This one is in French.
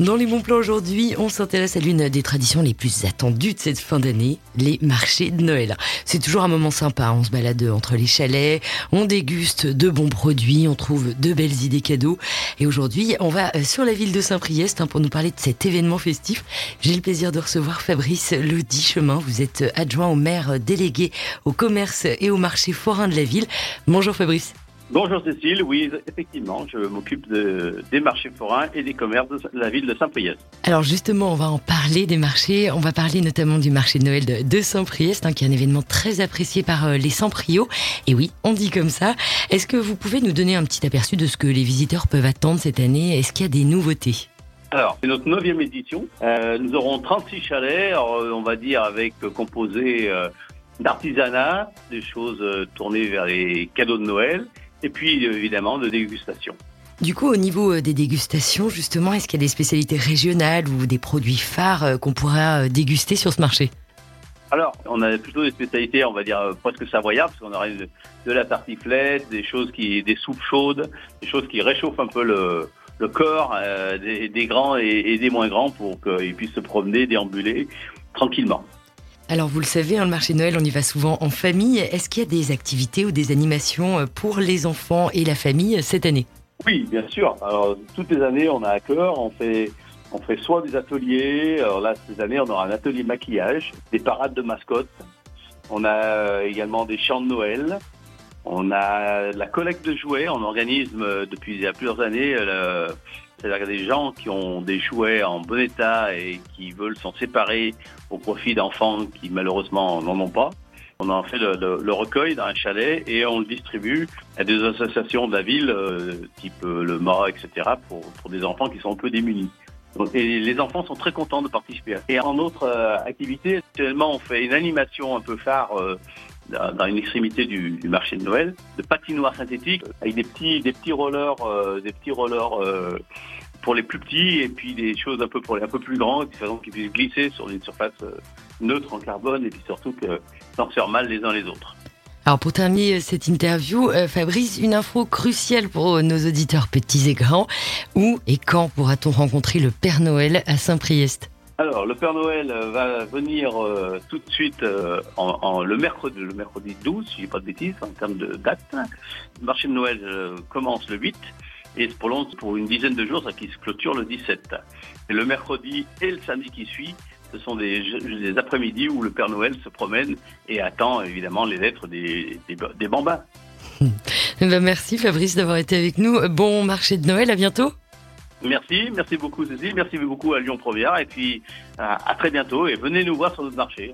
Dans les bons plans aujourd'hui, on s'intéresse à l'une des traditions les plus attendues de cette fin d'année, les marchés de Noël. C'est toujours un moment sympa, on se balade entre les chalets, on déguste de bons produits, on trouve de belles idées cadeaux. Et aujourd'hui, on va sur la ville de Saint-Priest hein, pour nous parler de cet événement festif. J'ai le plaisir de recevoir Fabrice Lodi Chemin. Vous êtes adjoint au maire délégué au commerce et au marché forain de la ville. Bonjour Fabrice. Bonjour Cécile, oui, effectivement, je m'occupe de, des marchés forains et des commerces de la ville de Saint-Priest. Alors justement, on va en parler des marchés, on va parler notamment du marché de Noël de, Saint-Priest, hein, qui est un événement très apprécié par euh, les Saint-Priaux. Et oui, on dit comme ça. Est-ce que vous pouvez nous donner un petit aperçu de ce que les visiteurs peuvent attendre cette année? Est-ce qu'il y a des nouveautés? Alors, c'est notre neuvième édition. Euh, nous aurons 36 chalets, euh, on va dire avec composés d'artisanat, des choses tournées vers les cadeaux de Noël, et puis évidemment de dégustation. Du coup, au niveau euh, des dégustations, justement, est-ce qu'il y a des spécialités régionales ou des produits phares euh, qu'on pourra euh, déguster sur ce marché? Alors, on a plutôt des spécialités, on va dire presque savoyardes, parce qu'on aurait de, la tartiflette, des choses qui, des soupes chaudes, des choses qui réchauffent un peu le, le corps des, des, grands et, et, des moins grands pour qu'ils puissent se promener, déambuler tranquillement. Alors vous le savez, hein, le marché de Noël, on y va souvent en famille. Est-ce qu'il y a des activités ou des animations euh, pour les enfants et la famille euh, cette année? Oui, bien sûr. Alors toutes les années, on a à cœur, on fait soit des ateliers, alors là, cette année, on aura un atelier maquillage, des parades de mascottes. On a euh, également des chants de Noël. On a la collecte de jouets. On organise depuis il y a plusieurs années c'est-à-dire des gens qui ont des jouets en bon état et qui veulent s'en séparer au profit d'enfants qui malheureusement n'en ont pas. On en fait le, recueil dans un chalet et on le distribue à des associations de la ville, euh, type euh, le MA, etc., pour, pour des enfants qui sont un peu démunis. et les enfants sont très contents de participer. Et en autre euh, activité, actuellement, on fait une animation un peu phare dans une extrémité du, marché de Noël, de patinoire synthétique avec des petits, des petits rollers, euh, des petits rollers euh, pour les plus petits et puis des choses un peu pour les un peu plus grands, qui puissent glisser sur une surface euh, neutre en carbone et puis surtout que sans faire mal les uns les autres. Alors pour terminer cette interview, Fabrice, une info cruciale pour nos auditeurs petits et grands. Où et quand pourra-t-on rencontrer le Père Noël à Saint-Priest? Alors, le Père Noël va venir euh, tout de suite euh, en, le mercredi, le mercredi 12, si je dis pas de bêtises, en termes de date. Le marché de Noël euh, commence le 8 et se prolonge pour une dizaine de jours, ça qui se clôture le 17. Et le mercredi et le samedi qui suit, ce sont des, des après-midi où le Père Noël se promène et attend évidemment les lettres des, des, des bambins. Eh ben, merci Fabrice d'avoir été avec nous. Bon marché de Noël, à bientôt. Merci, merci beaucoup Cécile, merci beaucoup à Lyon Proviard et puis à très bientôt. Et venez nous voir sur notre marché.